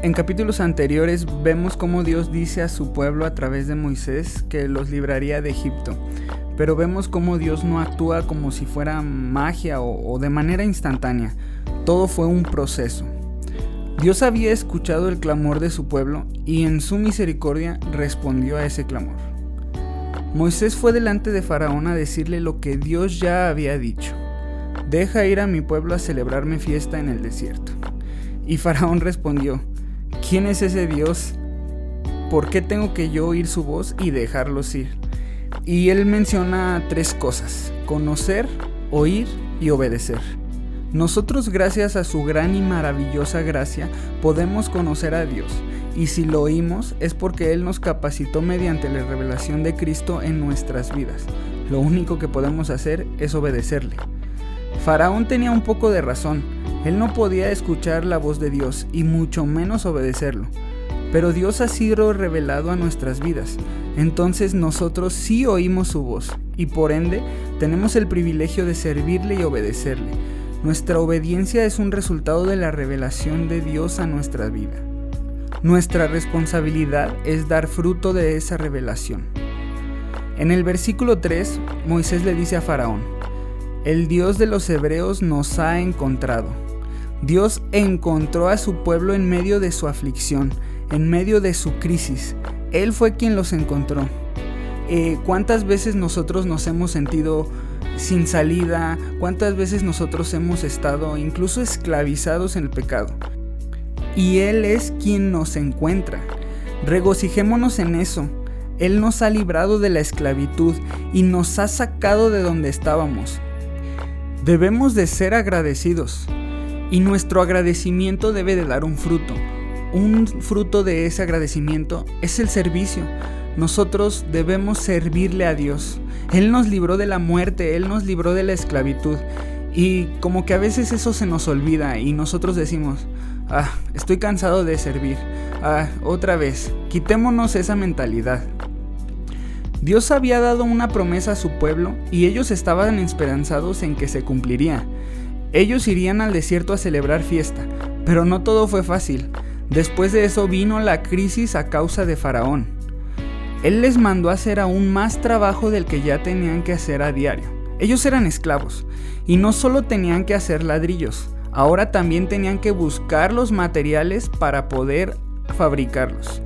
En capítulos anteriores vemos cómo Dios dice a su pueblo a través de Moisés que los libraría de Egipto, pero vemos cómo Dios no actúa como si fuera magia o, de manera instantánea, todo fue un proceso. Dios había escuchado el clamor de su pueblo y en su misericordia respondió a ese clamor. Moisés fue delante de Faraón a decirle lo que Dios ya había dicho. Deja ir a mi pueblo a celebrarme fiesta en el desierto. Y Faraón respondió, ¿Quién es ese Dios? ¿Por qué tengo que yo oír su voz y dejarlos ir? Y él menciona tres cosas, conocer, oír y obedecer. Nosotros gracias a su gran y maravillosa gracia podemos conocer a Dios y si lo oímos es porque Él nos capacitó mediante la revelación de Cristo en nuestras vidas. Lo único que podemos hacer es obedecerle. Faraón tenía un poco de razón, él no podía escuchar la voz de Dios y mucho menos obedecerlo. Pero Dios ha sido revelado a nuestras vidas, entonces nosotros sí oímos su voz y por ende tenemos el privilegio de servirle y obedecerle. Nuestra obediencia es un resultado de la revelación de Dios a nuestra vida. Nuestra responsabilidad es dar fruto de esa revelación. En el versículo 3, Moisés le dice a Faraón, el Dios de los hebreos nos ha encontrado Dios encontró a su pueblo en medio de su aflicción, en medio de su crisis. Él fue quien los encontró. Eh, ¿Cuántas veces nosotros nos hemos sentido sin salida? ¿Cuántas veces nosotros hemos estado incluso esclavizados en el pecado? Y Él es quien nos encuentra. Regocijémonos en eso. Él nos ha librado de la esclavitud y nos ha sacado de donde estábamos. Debemos de ser agradecidos. Y nuestro agradecimiento debe de dar un fruto. Un fruto de ese agradecimiento es el servicio. Nosotros debemos servirle a Dios. Él nos libró de la muerte, Él nos libró de la esclavitud. Y como que a veces eso se nos olvida y nosotros decimos, ah, estoy cansado de servir. Ah, otra vez, quitémonos esa mentalidad. Dios había dado una promesa a su pueblo y ellos estaban esperanzados en que se cumpliría. Ellos irían al desierto a celebrar fiesta, pero no todo fue fácil. Después de eso vino la crisis a causa de Faraón. Él les mandó hacer aún más trabajo del que ya tenían que hacer a diario. Ellos eran esclavos y no solo tenían que hacer ladrillos, ahora también tenían que buscar los materiales para poder fabricarlos.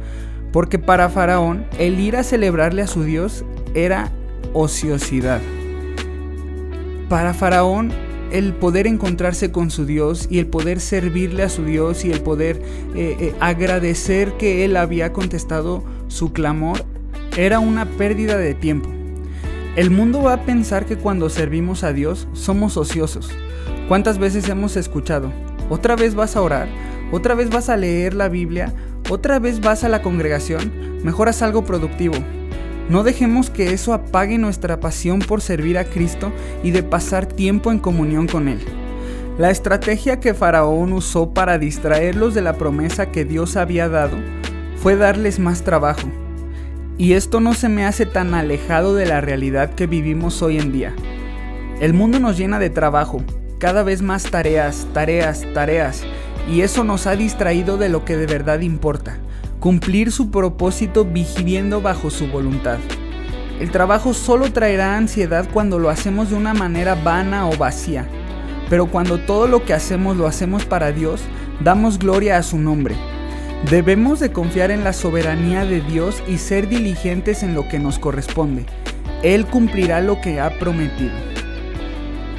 Porque para Faraón el ir a celebrarle a su Dios era ociosidad. Para Faraón el poder encontrarse con su Dios y el poder servirle a su Dios y el poder eh, eh, agradecer que Él había contestado su clamor era una pérdida de tiempo. El mundo va a pensar que cuando servimos a Dios somos ociosos. ¿Cuántas veces hemos escuchado? ¿Otra vez vas a orar? ¿Otra vez vas a leer la Biblia? ¿Otra vez vas a la congregación? Mejor haz algo productivo. No dejemos que eso apague nuestra pasión por servir a Cristo y de pasar tiempo en comunión con Él. La estrategia que Faraón usó para distraerlos de la promesa que Dios había dado fue darles más trabajo. Y esto no se me hace tan alejado de la realidad que vivimos hoy en día. El mundo nos llena de trabajo, cada vez más tareas, tareas, tareas, y eso nos ha distraído de lo que de verdad importa, cumplir su propósito viviendo bajo su voluntad. El trabajo solo traerá ansiedad cuando lo hacemos de una manera vana o vacía, pero cuando todo lo que hacemos lo hacemos para Dios, damos gloria a su nombre. Debemos de confiar en la soberanía de Dios y ser diligentes en lo que nos corresponde. Él cumplirá lo que ha prometido.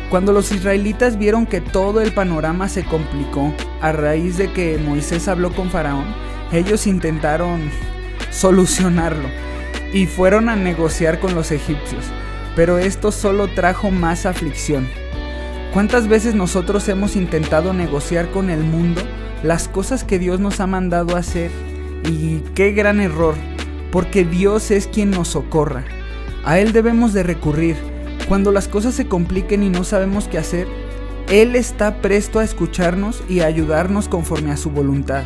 Cuando los israelitas vieron que todo el panorama se complicó a raíz de que Moisés habló con Faraón, ellos intentaron solucionarlo y fueron a negociar con los egipcios, pero esto solo trajo más aflicción. ¿Cuántas veces nosotros hemos intentado negociar con el mundo las cosas que Dios nos ha mandado hacer? Y qué gran error, porque Dios es quien nos socorra. A Él debemos de recurrir. Cuando las cosas se compliquen y no sabemos qué hacer, Él está presto a escucharnos y a ayudarnos conforme a su voluntad.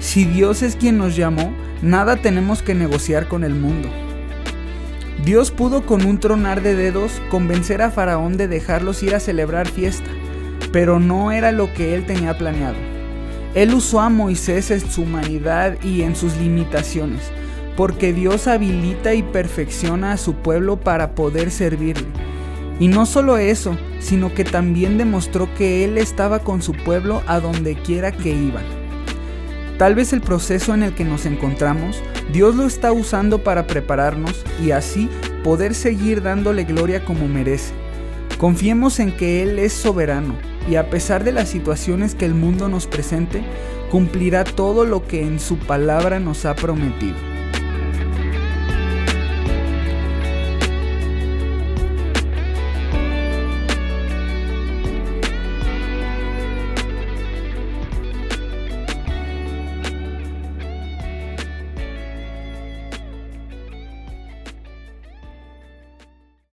Si Dios es quien nos llamó, nada tenemos que negociar con el mundo. Dios pudo con un tronar de dedos convencer a Faraón de dejarlos ir a celebrar fiesta, pero no era lo que él tenía planeado. Él usó a Moisés en su humanidad y en sus limitaciones, porque Dios habilita y perfecciona a su pueblo para poder servirle. Y no solo eso, sino que también demostró que Él estaba con su pueblo a donde quiera que iban. Tal vez el proceso en el que nos encontramos, Dios lo está usando para prepararnos y así poder seguir dándole gloria como merece. Confiemos en que Él es soberano y a pesar de las situaciones que el mundo nos presente, cumplirá todo lo que en su palabra nos ha prometido.